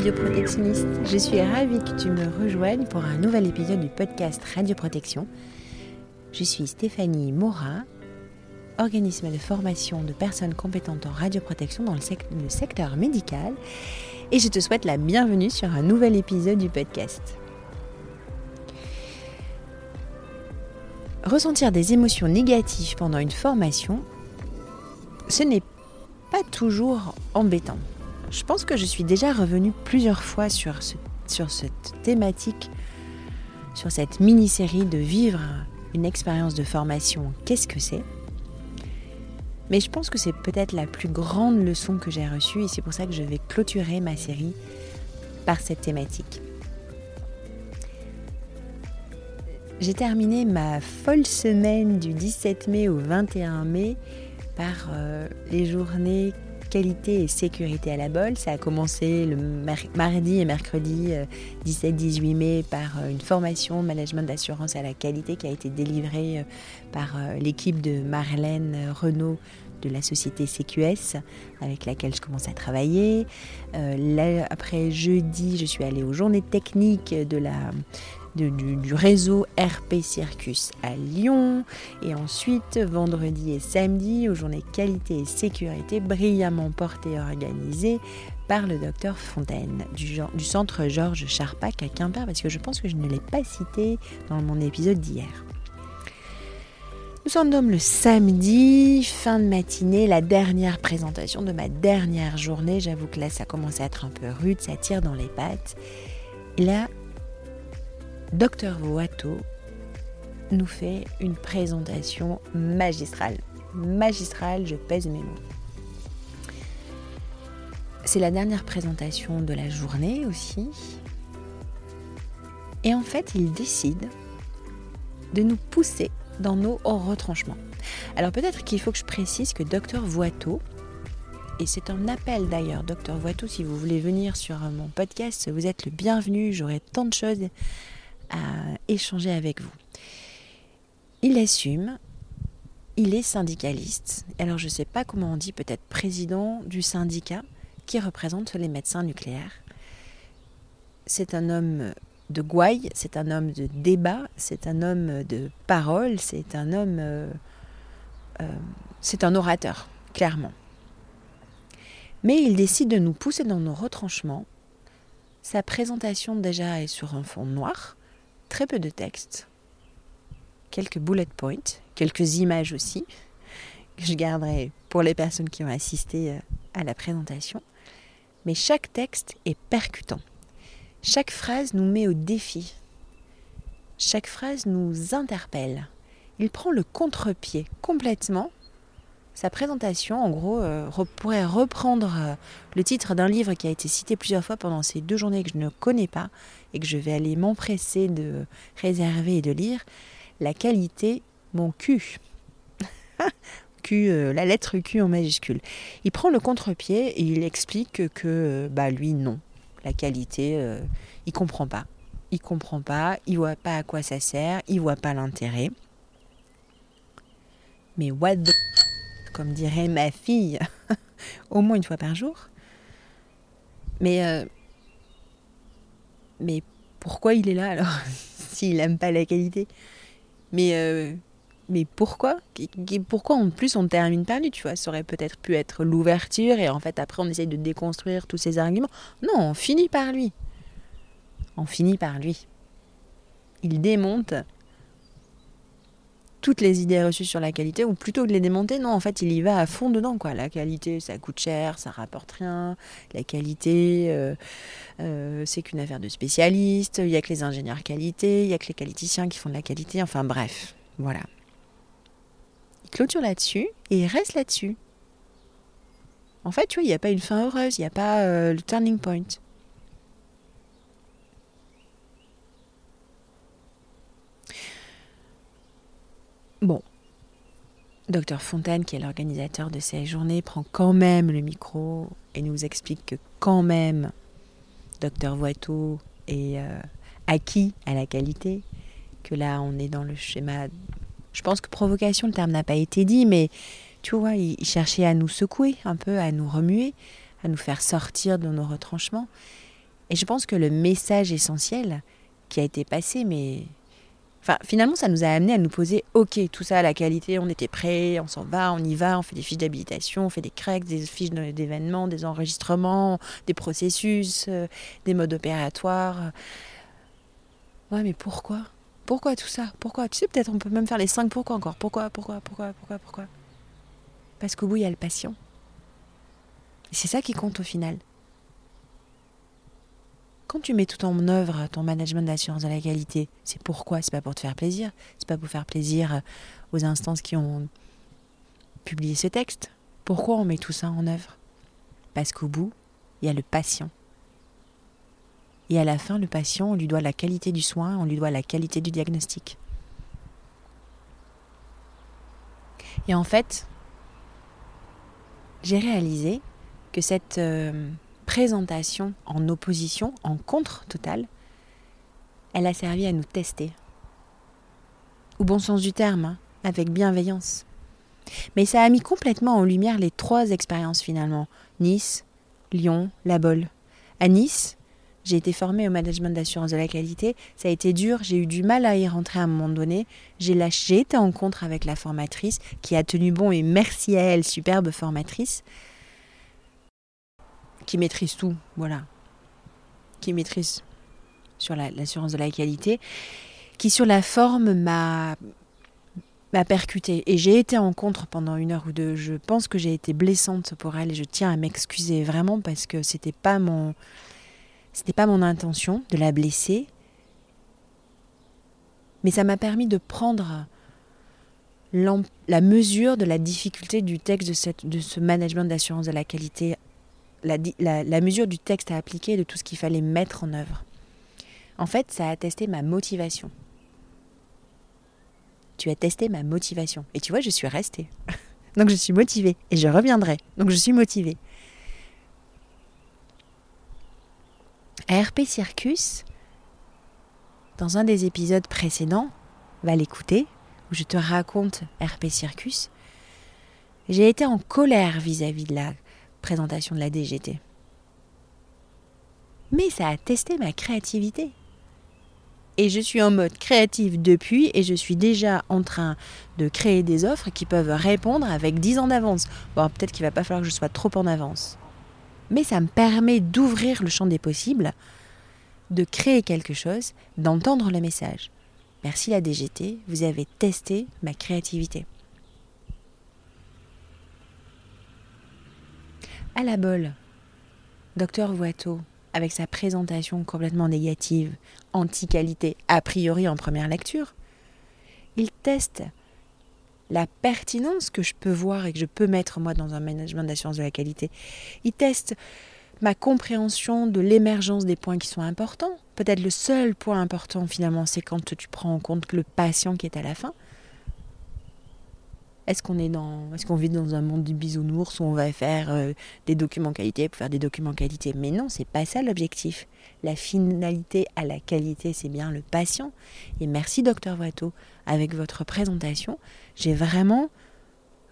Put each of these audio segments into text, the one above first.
radioprotectionniste. Je suis ravie que tu me rejoignes pour un nouvel épisode du podcast Radioprotection. Je suis Stéphanie Mora, organisme de formation de personnes compétentes en radioprotection dans le, le secteur médical, et je te souhaite la bienvenue sur un nouvel épisode du podcast. Ressentir des émotions négatives pendant une formation, ce n'est pas toujours embêtant. Je pense que je suis déjà revenue plusieurs fois sur, cette thématique, sur cette mini-série de vivre une expérience de formation. Qu'est-ce que c'est? Mais je pense que c'est peut-être la plus grande leçon que j'ai reçue et c'est pour ça que je vais clôturer ma série par cette thématique. J'ai terminé ma folle semaine du 17 mai au 21 mai par euh, les journées qualité et sécurité à la bol. Ça a commencé le mardi et mercredi 17-18 euh, mai par euh, une formation management d'assurance à la qualité qui a été délivrée euh, par l'équipe de Marlène Renault de la société CQS avec laquelle je commence à travailler. après jeudi, je suis allée aux journées techniques de la du, réseau RP Circus à Lyon. Et ensuite, vendredi et samedi, aux journées qualité et sécurité, brillamment portées et organisées par le docteur Fontaine du, centre Georges Charpak à Quimper, parce que je pense que je ne l'ai pas cité dans mon épisode d'hier. Nous sommes le samedi, fin de matinée, la dernière présentation de ma dernière journée. J'avoue que là, ça commence à être un peu rude, ça tire dans les pattes. Et là, Docteur Voato nous fait une présentation magistrale. Magistrale, je pèse mes mots. C'est la dernière présentation de la journée aussi. Et en fait, il décide de nous pousser dans nos retranchements. Alors peut-être qu'il faut que je précise que Docteur Voato, et c'est un appel d'ailleurs, Docteur Voato, si vous voulez venir sur mon podcast, vous êtes le bienvenu, j'aurai tant de choses à échanger avec vous. Il assume, il est syndicaliste. Alors je ne sais pas comment on dit, peut-être président du syndicat qui représente les médecins nucléaires. C'est un homme de gouaille, c'est un homme de débat, c'est un homme de parole, c'est un homme... Euh, euh, c'est un orateur, clairement. Mais il décide de nous pousser dans nos retranchements. Sa présentation déjà est sur un fond noir très peu de texte, quelques bullet points, quelques images aussi, que je garderai pour les personnes qui ont assisté euh, à la présentation. Mais chaque texte est percutant. Chaque phrase nous met au défi. Chaque phrase nous interpelle. Il prend le contre-pied complètement sa présentation, en gros, euh, pourrait reprendre euh, le titre d'un livre qui a été cité plusieurs fois pendant ces deux journées que je ne connais pas et que je vais aller m'empresser de réserver et de lire. La qualité, mon cul. Q, euh, la lettre Q en majuscule. Il prend le contre-pied et il explique que, bah, lui, non. La qualité, il comprend pas. Il comprend pas, il voit pas à quoi ça sert, il voit pas l'intérêt. Mais what the comme dirait ma fille, au moins une fois par jour. Mais, euh, mais pourquoi il est là alors s'il n'aime pas la qualité? Mais, euh, mais pourquoi? Pourquoi en plus on termine par lui Tu vois, ça aurait peut-être pu être l'ouverture et en fait après on essaye de déconstruire tous ces arguments. Non, on finit par lui. On finit par lui. Il démonte toutes les idées reçues sur la qualité, ou plutôt que de les démonter, non, en fait, il y va à fond dedans, quoi. La qualité, ça coûte cher, ça rapporte rien. La qualité, euh, euh, c'est qu'une affaire de spécialistes. Il n'y a que les ingénieurs qualité, il n'y a que les qualiticiens qui font de la qualité. Enfin, bref, voilà. Il clôture là-dessus et il reste là-dessus. En fait, tu vois, il n'y a pas une fin heureuse, il n'y a pas euh, le turning point. Bon, Docteur Fontaine, qui est l'organisateur de ces journées, prend quand même le micro et nous explique que quand même, Docteur Voitou est euh, acquis à la qualité, que là on est dans le schéma. Je pense que provocation, le terme n'a pas été dit, mais tu vois, il, cherchait à nous secouer un peu, à nous remuer, à nous faire sortir de nos retranchements. Et je pense que le message essentiel qui a été passé, mais Enfin, finalement, ça nous a amené à nous poser, ok, tout ça, la qualité, on était prêts, on s'en va, on y va, on fait des fiches d'habilitation, on fait des cracks, des fiches d'événements, des enregistrements, des processus, euh, des modes opératoires. Ouais, mais pourquoi? Pourquoi tout ça? Pourquoi? Tu sais, peut-être on peut même faire les cinq pourquoi encore. Pourquoi Pourquoi Pourquoi Pourquoi Pourquoi? Parce qu'au bout, il y a le patient. Et c'est ça qui compte au final. Quand tu mets tout en œuvre ton management d'assurance de la qualité, c'est pourquoi? C'est pas pour te faire plaisir, c'est pas pour faire plaisir aux instances qui ont publié ce texte? Pourquoi on met tout ça en œuvre? Parce qu'au bout, il y a le patient. Et à la fin, le patient, on lui doit la qualité du soin, on lui doit la qualité du diagnostic. Et en fait, j'ai réalisé que cette euh, présentation en opposition, en contre total, elle a servi à nous tester. Au bon sens du terme, hein, avec bienveillance. Mais ça a mis complètement en lumière les trois expériences finalement. Nice, Lyon, La Bolle. À Nice, j'ai été formée au management d'assurance de la qualité. Ça a été dur, j'ai eu du mal à y rentrer à un moment donné. J'ai lâché, été en contre avec la formatrice qui a tenu bon et merci à elle, superbe formatrice qui maîtrise tout, voilà, qui maîtrise sur l'assurance de la qualité, qui sur la forme m'a m'a percuté et j'ai été en contre pendant une heure ou deux. Je pense que j'ai été blessante pour elle et je tiens à m'excuser vraiment parce que c'était pas mon c'était pas mon intention de la blesser. Mais ça m'a permis de prendre la mesure de la difficulté du texte de, cette, de ce management d'assurance de la qualité la, mesure du texte à appliquer, de tout ce qu'il fallait mettre en œuvre. En fait, ça a testé ma motivation. Tu as testé ma motivation. Et tu vois, je suis restée. Donc je suis motivée. Et je reviendrai. Donc je suis motivée. RP Circus, dans un des épisodes précédents, va l'écouter, où je te raconte RP Circus, j'ai été en colère vis-à-vis de la présentation de la DGT. Mais ça a testé ma créativité. Et je suis en mode créatif depuis et je suis déjà en train de créer des offres qui peuvent répondre avec 10 ans d'avance. Bon, peut-être qu'il va pas falloir que je sois trop en avance. Mais ça me permet d'ouvrir le champ des possibles, de créer quelque chose, d'entendre le message. Merci la DGT, vous avez testé ma créativité. À la bol, docteur Voitot, avec sa présentation complètement négative, anti-qualité, a priori en première lecture, il teste la pertinence que je peux voir et que je peux mettre moi dans un management d'assurance de la qualité. Il teste ma compréhension de l'émergence des points qui sont importants. Peut-être le seul point important finalement, c'est quand tu prends en compte le patient qui est à la fin. Est-ce qu'on est dans, est-ce qu'on vit dans un monde du bisounours où on va faire euh, des documents qualité pour faire des documents qualité? Mais non, c'est pas ça l'objectif. La finalité à la qualité, c'est bien le patient. Et merci, docteur Watteau, avec votre présentation, j'ai vraiment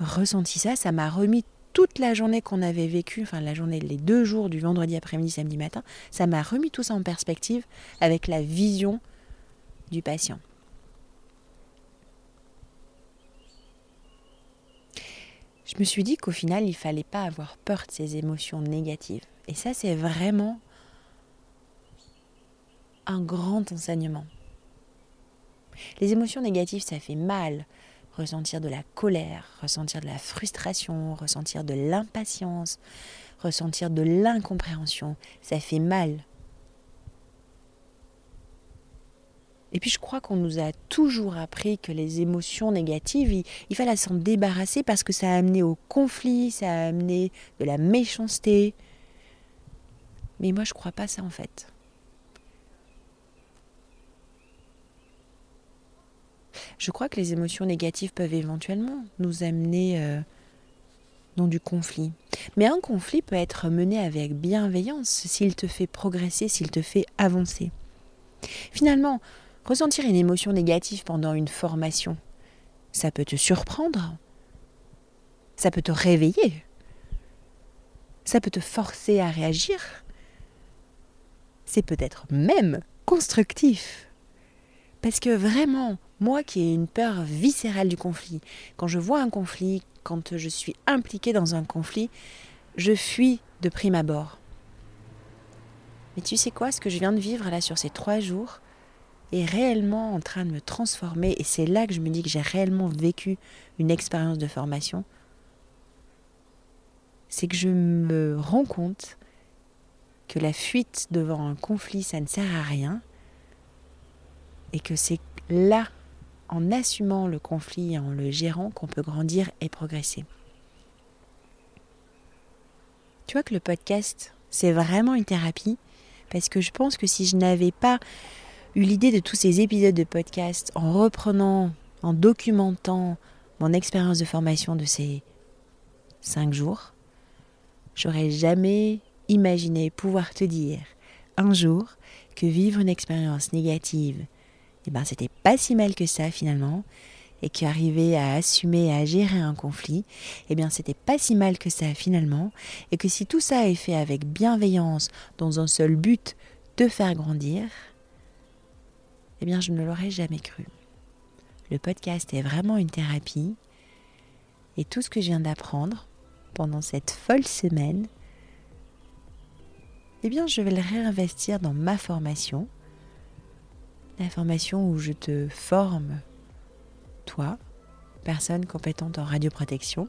ressenti ça. Ça m'a remis toute la journée qu'on avait vécue, enfin la journée, les deux jours du vendredi après-midi, samedi matin, ça m'a remis tout ça en perspective avec la vision du patient. Je me suis dit qu'au final, il fallait pas avoir peur de ces émotions négatives. Et ça, c'est vraiment un grand enseignement. Les émotions négatives, ça fait mal. Ressentir de la colère, ressentir de la frustration, ressentir de l'impatience, ressentir de l'incompréhension, ça fait mal. Et puis je crois qu'on nous a toujours appris que les émotions négatives, il, fallait s'en débarrasser parce que ça a amené au conflit, ça a amené de la méchanceté. Mais moi je crois pas ça en fait. Je crois que les émotions négatives peuvent éventuellement nous amener euh, dans du conflit. Mais un conflit peut être mené avec bienveillance s'il te fait progresser, s'il te fait avancer. Finalement, Ressentir une émotion négative pendant une formation, ça peut te surprendre, ça peut te réveiller, ça peut te forcer à réagir, c'est peut-être même constructif. Parce que vraiment, moi qui ai une peur viscérale du conflit, quand je vois un conflit, quand je suis impliquée dans un conflit, je fuis de prime abord. Mais tu sais quoi, ce que je viens de vivre là sur ces trois jours est réellement en train de me transformer et c'est là que je me dis que j'ai réellement vécu une expérience de formation. C'est que je me rends compte que la fuite devant un conflit, ça ne sert à rien et que c'est là, en assumant le conflit et en le gérant, qu'on peut grandir et progresser. Tu vois que le podcast, c'est vraiment une thérapie parce que je pense que si je n'avais pas eu l'idée de tous ces épisodes de podcast en reprenant, en documentant mon expérience de formation de ces cinq jours, j'aurais jamais imaginé pouvoir te dire un jour que vivre une expérience négative, eh ben c'était pas si mal que ça finalement, et qu'arriver à assumer, à gérer un conflit, eh bien c'était pas si mal que ça finalement, et que si tout ça est fait avec bienveillance, dans un seul but, de faire grandir, eh bien je ne l'aurais jamais cru. Le podcast est vraiment une thérapie, et tout ce que je viens d'apprendre pendant cette folle semaine, eh bien je vais le réinvestir dans ma formation, la formation où je te forme toi, personne compétente en radioprotection,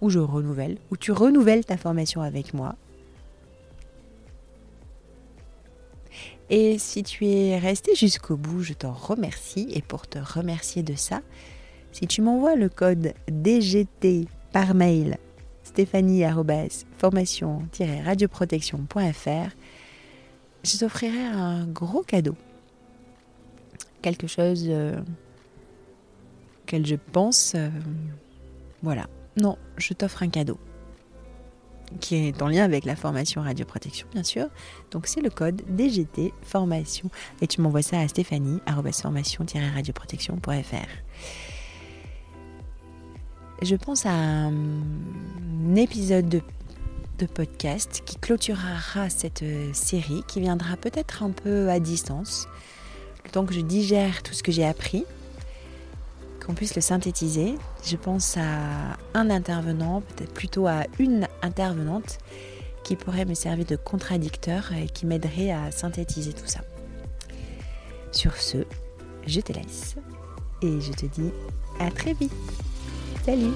ou je renouvelle, ou tu renouvelles ta formation avec moi. Et si tu es resté jusqu'au bout, je t'en remercie. Et pour te remercier de ça, si tu m'envoies le code DGT par mail, stéphanie-formation-radioprotection.fr, je t'offrirai un gros cadeau. Quelque chose euh, je pense, euh, voilà. Non, je t'offre un cadeau qui est en lien avec la formation radioprotection, bien sûr. Donc c'est le code DGT formation. Et tu m'envoies ça à stéphanie radioprotection.fr. Je pense à un épisode de, de podcast qui clôturera cette euh, série, qui viendra peut-être un peu à distance, le temps que je digère tout ce que j'ai appris qu'on puisse le synthétiser. Je pense à un intervenant, peut-être plutôt à une intervenante qui pourrait me servir de contradicteur et qui m'aiderait à synthétiser tout ça. Sur ce, je te laisse et je te dis à très vite. Salut